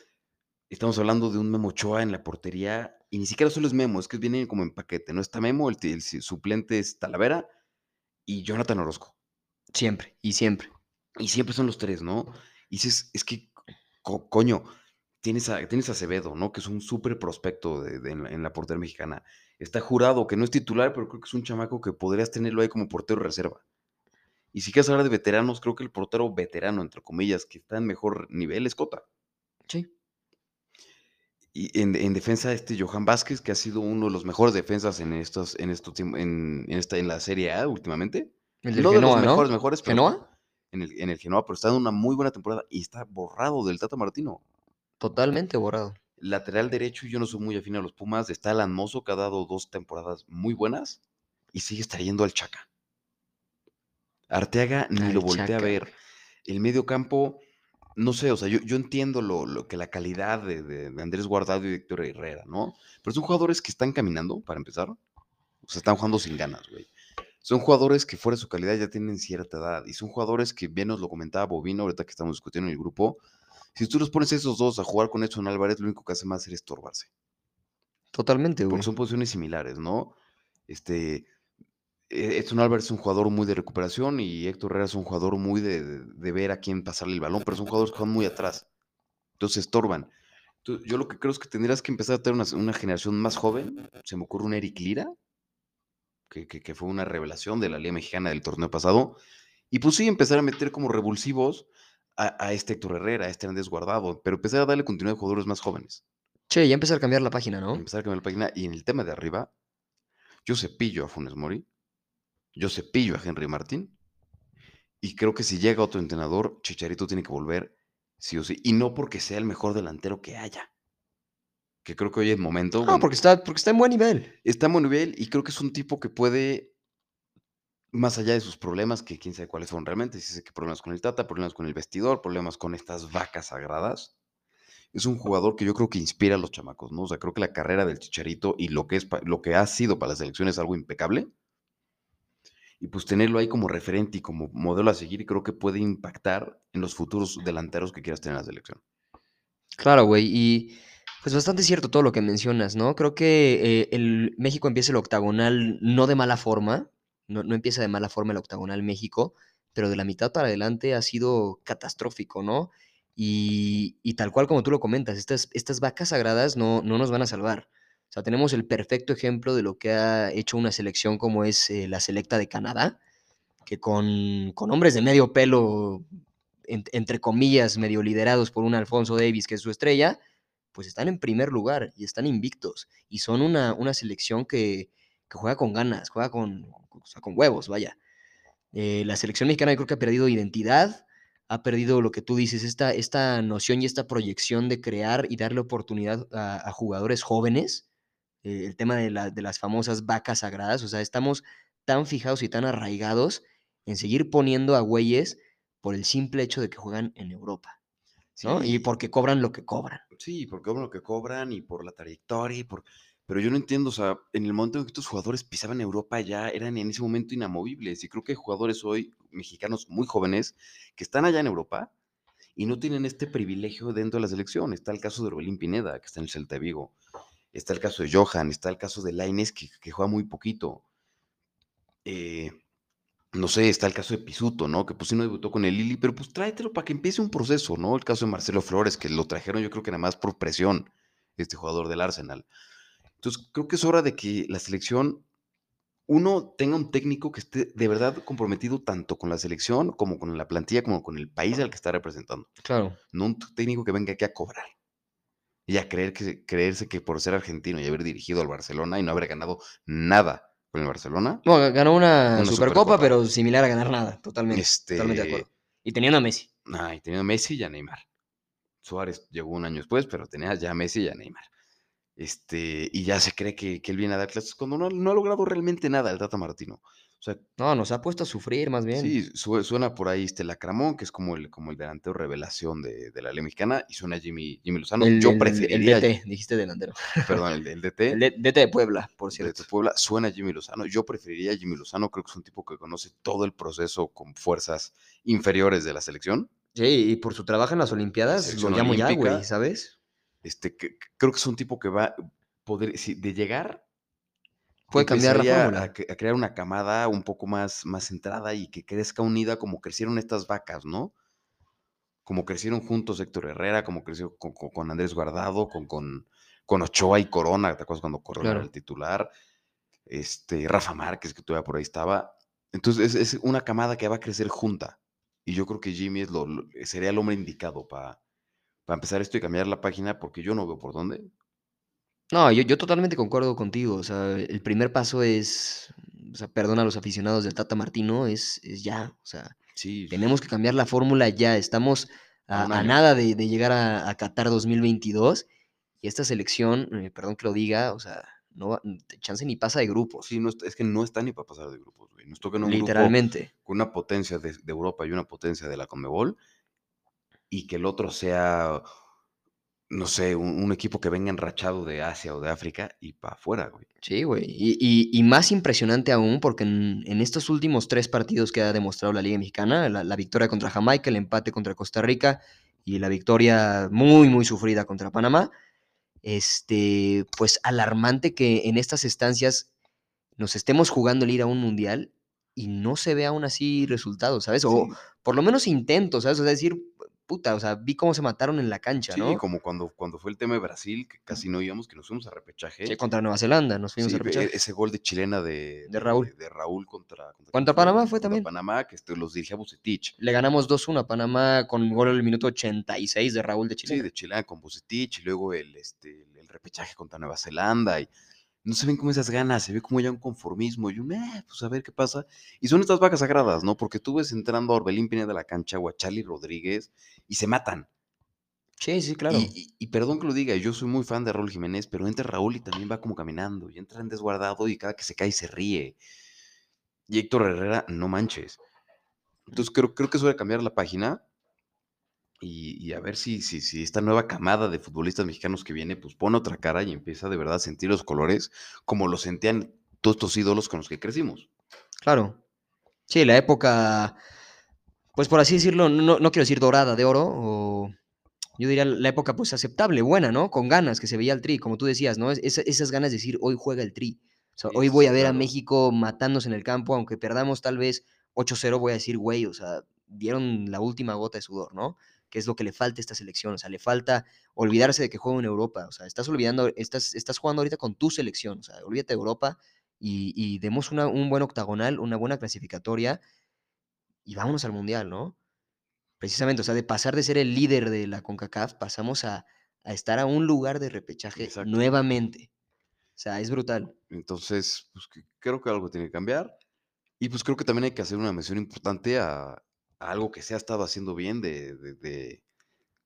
estamos hablando de un Memo Ochoa en la portería y ni siquiera solo es Memo, es que viene como en paquete, ¿no? Está Memo, el, suplente es Talavera y Jonathan Orozco. Siempre, y siempre. Y siempre son los tres, ¿no? Y dices, es que, co- coño, tienes a, tienes a Acevedo, ¿no? Que es un súper prospecto de- de- en, la, en la portería mexicana. Está jurado, que no es titular, pero creo que es un chamaco que podrías tenerlo ahí como portero reserva. Y si quieres hablar de veteranos, creo que el portero veterano, entre comillas, que está en mejor nivel es Cota. Sí. Y en, en defensa, este Johan Vázquez, que ha sido uno de los mejores defensas en estos, en estos en, en esta, en la Serie A últimamente. El del no de Genoa, los ¿no? mejores, mejores, pero ¿Genoa? En el, en el Genoa, pero está en una muy buena temporada y está borrado del Tata Martino. Totalmente borrado. Lateral derecho, yo no soy muy afín a los Pumas. Está Alan Mozo, que ha dado dos temporadas muy buenas y sigue trayendo al Chaca. Arteaga ni lo volteé a ver. El medio campo, no sé, o sea, yo, yo entiendo lo, lo que la calidad de, de- de Andrés Guardado y Víctor Herrera, ¿no? Pero son jugadores que están caminando, para empezar. O sea, están jugando sin ganas, güey. Son jugadores que fuera de su calidad ya tienen cierta edad. Y son jugadores que bien nos lo comentaba Bobino ahorita que estamos discutiendo en el grupo. Si tú los pones a esos dos a jugar con Edson Álvarez, lo único que hace más es estorbarse. Totalmente, güey. Porque son posiciones similares, ¿no? Este, Edson Álvarez es un jugador muy de recuperación y Héctor Herrera es un jugador muy de, de- de ver a quién pasarle el balón, pero son jugadores que juegan muy atrás. Entonces estorban. Entonces, yo lo que creo es que tendrías que empezar a tener una, una generación más joven. Se me ocurre un Eric Lira, que, que- que fue una revelación de la Liga Mexicana del torneo pasado. Y pues sí, empezar a meter como revulsivos a, a este Héctor Herrera, a este Andrés Guardado, pero empezar a darle continuidad a jugadores más jóvenes. Che, ya empezar a cambiar la página, ¿no? Empezar a cambiar la página. Y en el tema de arriba, yo cepillo a Funes Mori, yo cepillo a Henry Martín. Y creo que si llega otro entrenador, Chicharito tiene que volver sí o sí. Y no porque sea el mejor delantero que haya. Que creo que hoy es momento. No, bueno, porque está, porque está en buen nivel. está a buen nivel y creo que es un tipo que puede, más allá de sus problemas, que quién sabe cuáles son realmente, si sé que problemas con el Tata, problemas con el vestidor, problemas con estas vacas sagradas. Es un jugador que yo creo que inspira a los chamacos, ¿no? O sea, creo que la carrera del Chicharito y lo que, es lo que ha sido para la selección es algo impecable. Y pues tenerlo ahí como referente y como modelo a seguir, creo que puede impactar en los futuros delanteros que quieras tener en la selección. Claro, güey. Y pues bastante cierto todo lo que mencionas, ¿no? Creo que eh, el México empieza el octagonal no de mala forma, no, no empieza de mala forma el octagonal México, pero de la mitad para adelante ha sido catastrófico, ¿no? Y, y tal cual como tú lo comentas, estas, estas vacas sagradas no, no nos van a salvar. O sea, tenemos el perfecto ejemplo de lo que ha hecho una selección como es eh, la selecta de Canadá, que con, con hombres de medio pelo, en- entre comillas, medio liderados por un Alfonso Davis, que es su estrella, pues están en primer lugar y están invictos. Y son una, una selección que, que juega con ganas, juega con, con huevos, vaya. Eh, la selección mexicana yo creo que ha perdido identidad, ha perdido lo que tú dices, esta, esta noción y esta proyección de crear y darle oportunidad a jugadores jóvenes. Eh, el tema de, la- de las famosas vacas sagradas, o sea, estamos tan fijados y tan arraigados en seguir poniendo a güeyes por el simple hecho de que juegan en Europa, ¿no? Y porque cobran lo que cobran. Sí, por cobran lo que cobran y por la trayectoria y por... Pero yo no entiendo, o sea, en el momento en que estos jugadores pisaban Europa ya eran en ese momento inamovibles. Y creo que hay jugadores hoy, mexicanos muy jóvenes, que están allá en Europa y no tienen este privilegio dentro de la selección. Está el caso de Orbelín Pineda, que está en el Celta de Vigo. Está el caso de Johan, está el caso de Laines, que, que juega muy poquito. Eh, no sé, está el caso de Pisuto, ¿no? Que pues sí no debutó con el Lili, pero pues tráetelo para que empiece un proceso, ¿no? El caso de Marcelo Flores, que lo trajeron yo creo que nada más por presión, este jugador del Arsenal. Entonces, creo que es hora de que la selección, uno, tenga un técnico que esté de verdad comprometido tanto con la selección como con la plantilla, como con el país al que está representando. Claro. No un técnico que venga aquí a cobrar. Y a creer que, creerse que por ser argentino y haber dirigido al Barcelona y no haber ganado nada con el Barcelona, Bueno, ganó una, Una Supercopa, Supercopa. pero similar a ganar nada, totalmente. este, Totalmente de acuerdo. Y teniendo a Messi. Ay, teniendo a Messi y a Neymar. Suárez llegó un año después, pero tenía ya a Messi y a Neymar. Este, y ya se cree que, que él viene a dar clases cuando no, no ha logrado realmente nada el Tata Martino. O sea, No, nos ha puesto a sufrir más bien. sí, su- suena por ahí este Lacramón, que es como el, como el delantero revelación de, de la Liga Mexicana, y suena Jimmy, Jimmy Lozano. el, Yo el- preferiría, El DT, dijiste delantero. perdón, el, el DT, El DT de Puebla, por de cierto. Puebla, suena Jimmy Lozano. Yo preferiría a Jimmy Lozano, creo que es un tipo que conoce todo el proceso con fuerzas inferiores de la selección. Sí, y por su trabajo en las Olimpiadas lo selección llamo ya, güey, ¿sabes? Este, que- creo que es un tipo que va a poder, si de llegar, Puede cambiar la fórmula. A, cre- a crear una camada un poco más, más centrada y que crezca unida como crecieron estas vacas, ¿no? Como crecieron juntos Héctor Herrera, como creció con, con- Andrés Guardado, con, con, con Ochoa y Corona, ¿te acuerdas cuando Corona Claro. era el titular? Este, Rafa Márquez, que todavía por ahí estaba. Entonces es, es una camada que va a crecer junta. Y yo creo que Jimmy es lo, lo- sería el hombre indicado para empezar esto y cambiar la página, porque yo no veo por dónde. No, yo, yo totalmente concuerdo contigo. O sea, el primer paso es, o sea, perdona a los aficionados del Tata Martino, es, es ya. O sea, Sí, tenemos que cambiar la fórmula ya. Estamos A nada de, de llegar a, a Qatar 2022 y esta selección, eh, perdón que lo diga, o sea, no chance ni pasa de grupos. Sí, no, es que no está ni para pasar de grupos, güey. Nos toca un grupo literalmente. con una potencia de, de Europa y una potencia de la Conmebol y que el otro sea, no sé, un, un equipo que venga enrachado de Asia o de África y para afuera, güey. Sí, güey. Y, y- y más impresionante aún porque en, en estos últimos tres partidos que ha demostrado la Liga Mexicana, la, la victoria contra Jamaica, el empate contra Costa Rica y la victoria muy, muy sufrida contra Panamá, este, pues alarmante que en estas estancias nos estemos jugando el ir a un mundial y no se ve aún así resultados, ¿sabes? O Sí. por lo menos intentos, ¿sabes? O sea, decir, puta, o sea, vi cómo se mataron en la cancha, Sí, ¿no? como cuando, cuando fue el tema de Brasil, que casi no íbamos, que nos fuimos a repechaje. Sí, contra Nueva Zelanda, nos fuimos Sí, a repechaje. ese gol de chilena de, De Raúl. de Raúl contra, contra, Contra Panamá fue Contra también. Panamá, que este, los dirigía Bucetich. Le ganamos 2-1 a Panamá con gol al minuto 86 de Raúl de Chile. Sí, de chilena con Bucetich y luego el, este, el repechaje contra Nueva Zelanda. Y no se ven como esas ganas, se ve como ya un conformismo. Y un, "Eh, pues a ver qué pasa. Y son estas vacas sagradas, ¿no? Porque tú ves entrando a Orbelín Pineda a la cancha o a Charlie Rodríguez y se matan. Sí, sí, claro. Y, y- y perdón que lo diga, yo soy muy fan de Raúl Jiménez, pero entra Raúl y también va como caminando, y entra en desguardado y cada que se cae se ríe. Y Héctor Herrera, no manches. Entonces creo, creo que es hora de cambiar la página y, y a ver si, si, si esta nueva camada de futbolistas mexicanos que viene, pues pone otra cara y empieza de verdad a sentir los colores como lo sentían todos estos ídolos con los que crecimos. Claro. Sí, la época, pues por así decirlo, no, no quiero decir dorada de oro, o yo diría la época pues aceptable, buena, ¿no? Con ganas que se veía el tri, como tú decías, ¿no? Es- esa- esas ganas de decir, hoy juega el tri. O sea, Sí, hoy voy a ver a. México matándose en el campo, aunque perdamos tal vez 8-0, voy a decir, güey, o sea, dieron la última gota de sudor, ¿no? Que es lo que le falta a esta selección, o sea, le falta olvidarse de que juega en Europa, o sea, estás olvidando, estás, estás jugando ahorita con tu selección, o sea, olvídate de Europa y, y demos una- un buen octagonal, una buena clasificatoria y vámonos al Mundial, ¿no? Precisamente, o sea, de pasar de ser el líder de la CONCACAF, pasamos a, a estar a un lugar de repechaje Exacto. nuevamente. O sea, es brutal. Entonces, pues creo que algo tiene que cambiar. Y pues creo que también hay que hacer una mención importante a algo que se ha estado haciendo bien de, de- de-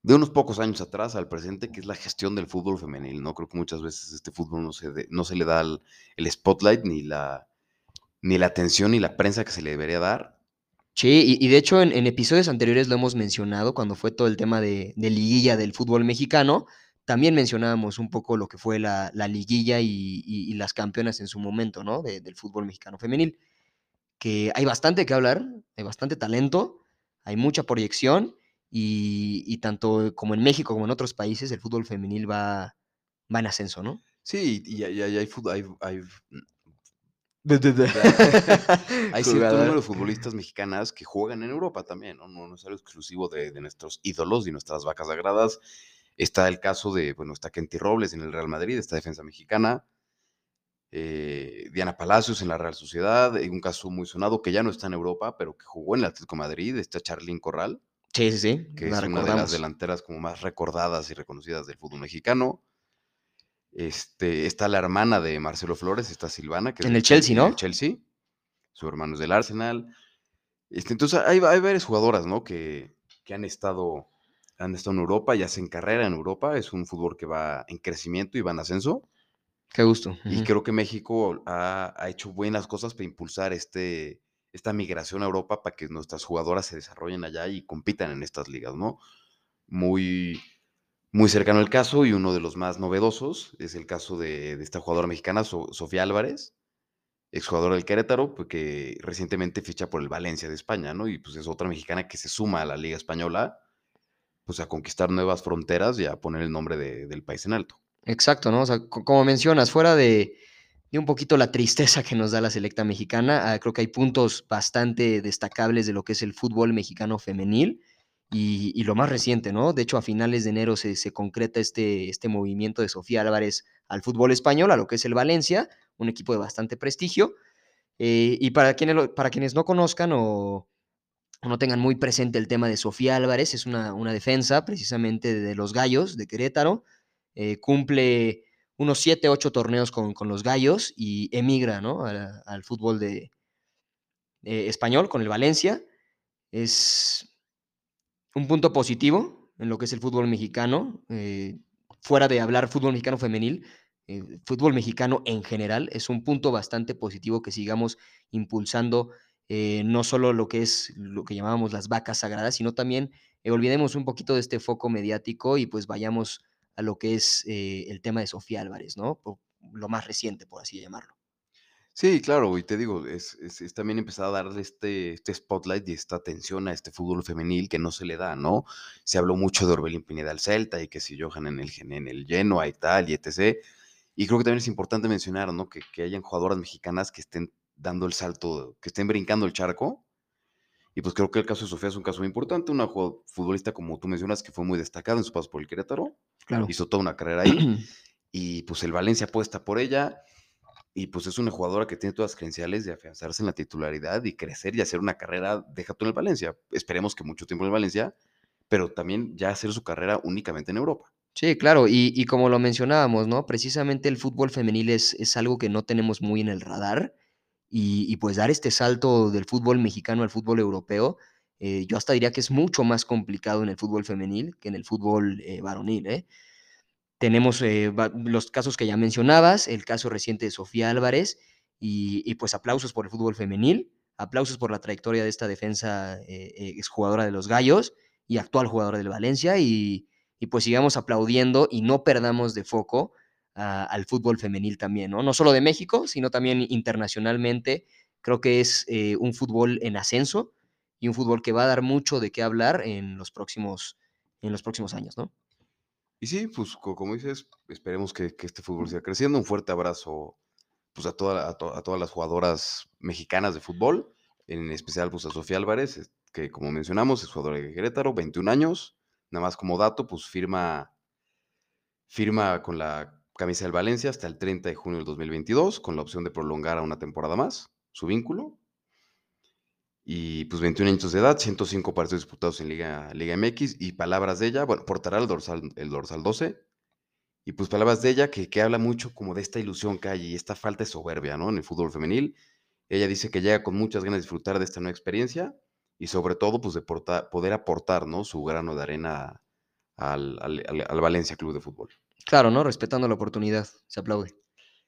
de unos pocos años atrás al presente, que es la gestión del fútbol femenil. ¿no? Creo que muchas veces este fútbol no se, de- no se le da el, el spotlight ni la, ni la atención ni la prensa que se le debería dar. Sí, y, y de hecho en, en episodios anteriores lo hemos mencionado cuando fue todo el tema de, liguilla del fútbol mexicano. También mencionábamos un poco lo que fue la, la liguilla y, y- y las campeonas en su momento, ¿no? de- del fútbol mexicano femenil. Que hay bastante que hablar, hay bastante talento, hay mucha proyección y, y tanto como en México como en otros países el fútbol femenil va, va en ascenso, ¿no? Sí, y, y- y hay, fut- hay- hay- hay cierto número de futbolistas mexicanas que juegan en Europa también, ¿no? No, no es algo exclusivo de, de nuestros ídolos y nuestras vacas sagradas. Está el caso de, bueno, está Kenty Robles en el Real Madrid, esta defensa mexicana. Eh, Diana Palacios en la Real Sociedad, eh, un caso muy sonado que ya no está en Europa, pero que jugó en el Atlético de Madrid, está Charlín Corral, Sí, sí, sí. que la es una de las delanteras como más recordadas y reconocidas del fútbol mexicano. Este, está la hermana de Marcelo Flores, está Silvana, que es En del el Chelsea, en ¿no? el Chelsea. Su hermano es del Arsenal. Este, entonces hay, hay varias jugadoras, ¿no? Que, que han estado han estado en Europa y hacen carrera en Europa. Es un fútbol que va en crecimiento y va en ascenso. Qué gusto. Y creo que México ha, ha hecho buenas cosas para impulsar este, esta migración a Europa para que nuestras jugadoras se desarrollen allá y compitan en estas ligas, ¿no? Muy, muy cercano el caso y uno de los más novedosos es el caso de, de esta jugadora mexicana, So- Sofía Álvarez, exjugadora del Querétaro, pues, que recientemente ficha por el Valencia de España, ¿no? Y pues es otra mexicana que se suma a la Liga Española, pues a conquistar nuevas fronteras y a poner el nombre de- del país en alto. Exacto, ¿no? O sea, co- como mencionas, fuera de, de un poquito la tristeza que nos da la selecta mexicana, ah, creo que hay puntos bastante destacables de lo que es el fútbol mexicano femenil y, y lo más reciente, ¿no? De hecho, a finales de enero se, se concreta este, este movimiento de Sofía Álvarez al fútbol español, a lo que es el Valencia, un equipo de bastante prestigio. Eh, y para quienes, para quienes no conozcan o, o no tengan muy presente el tema de Sofía Álvarez, es una, una defensa precisamente de los Gallos de Querétaro. Eh, cumple unos 7, 8 torneos con, con los Gallos y emigra ¿no? al, fútbol de, eh, español con el Valencia. Es un punto positivo en lo que es el fútbol mexicano, eh, fuera de hablar fútbol mexicano femenil, fútbol mexicano en general, es un punto bastante positivo que sigamos impulsando no solo lo que es lo que llamábamos las vacas sagradas, sino también olvidemos un poquito de este foco mediático y pues vayamos a lo que es eh, el tema de Sofía Álvarez, ¿no? Lo más reciente, por así llamarlo. Sí, claro, y te digo, es, es- es también empezar a darle este, este spotlight y esta atención a este fútbol femenil que no se le da, ¿no? Se habló mucho de Orbelín Pineda al Celta y que si Johan en el, en el Genoa y tal, y etc. Y creo que también es importante mencionar, ¿no? Que, que hayan jugadoras mexicanas que estén dando el salto, que estén brincando el charco. Y pues creo que el caso de Sofía es un caso muy importante, una futbolista como tú mencionas que fue muy destacada en su paso por el Querétaro. Claro. Hizo toda una carrera ahí. y pues el Valencia apuesta por ella. Y pues es una jugadora que tiene todas las credenciales de afianzarse en la titularidad y crecer y hacer una carrera, deja tú en el Valencia. Esperemos que mucho tiempo en el Valencia, pero también ya hacer su carrera únicamente en Europa. Sí, claro, y, y como lo mencionábamos, ¿no? Precisamente el fútbol femenil es, es algo que no tenemos muy en el radar. Y, pues dar este salto del fútbol mexicano al fútbol europeo, eh, yo hasta diría que es mucho más complicado en el fútbol femenil que en el fútbol eh, varonil, ¿eh? Tenemos los casos que ya mencionabas, el caso reciente de Sofía Álvarez, y, pues aplausos por el fútbol femenil, aplausos por la trayectoria de esta defensa exjugadora de los Gallos y actual jugadora del Valencia, y, y pues sigamos aplaudiendo y no perdamos de foco al fútbol femenil también, ¿no? No solo de México, sino también internacionalmente. Creo que es eh, un fútbol en ascenso y un fútbol que va a dar mucho de qué hablar en los próximos, en los próximos años, ¿no? Y sí, pues como dices, esperemos que, que este fútbol siga creciendo. Un fuerte abrazo pues, a, toda, a, to, a, todas las jugadoras mexicanas de fútbol, en especial pues, a Sofía Álvarez, que como mencionamos es jugadora de Querétaro, 21 años. Nada más como dato, pues firma, firma con la camisa del Valencia hasta el 30 de junio del 2022, con la opción de prolongar a una temporada más su vínculo. Y pues 21 años de edad, 105 partidos disputados en Liga, MX y palabras de ella, bueno, portará el dorsal, el dorsal 12. Y pues palabras de ella que, que habla mucho como de esta ilusión que hay y esta falta de soberbia, ¿no? En el fútbol femenil. Ella dice que llega con muchas ganas de disfrutar de esta nueva experiencia y sobre todo pues de portar, poder aportar, ¿no? Su grano de arena al, al Valencia Club de Fútbol. Claro, ¿no? Respetando la oportunidad, se aplaude.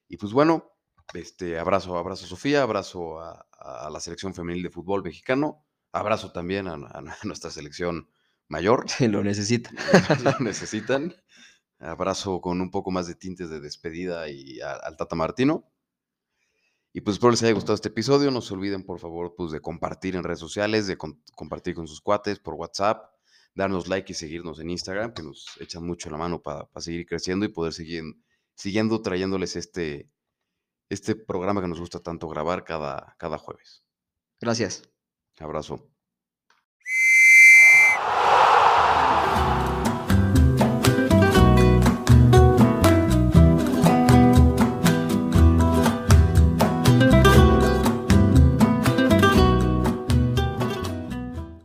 Y pues bueno, este, abrazo, abrazo a Sofía, abrazo a, a, la selección femenil de fútbol mexicano, abrazo también a, a nuestra selección mayor. Sí, lo necesitan. lo necesitan. Abrazo con un poco más de tintes de despedida y a, al Tata Martino. Y pues espero les haya gustado este episodio. No se olviden, por favor, pues de compartir en redes sociales, de con, compartir con sus cuates por WhatsApp, darnos like y seguirnos en Instagram, que nos echan mucho la mano para pa seguir creciendo y poder seguir siguiendo trayéndoles este, este programa que nos gusta tanto grabar cada, cada jueves. Gracias. Abrazo.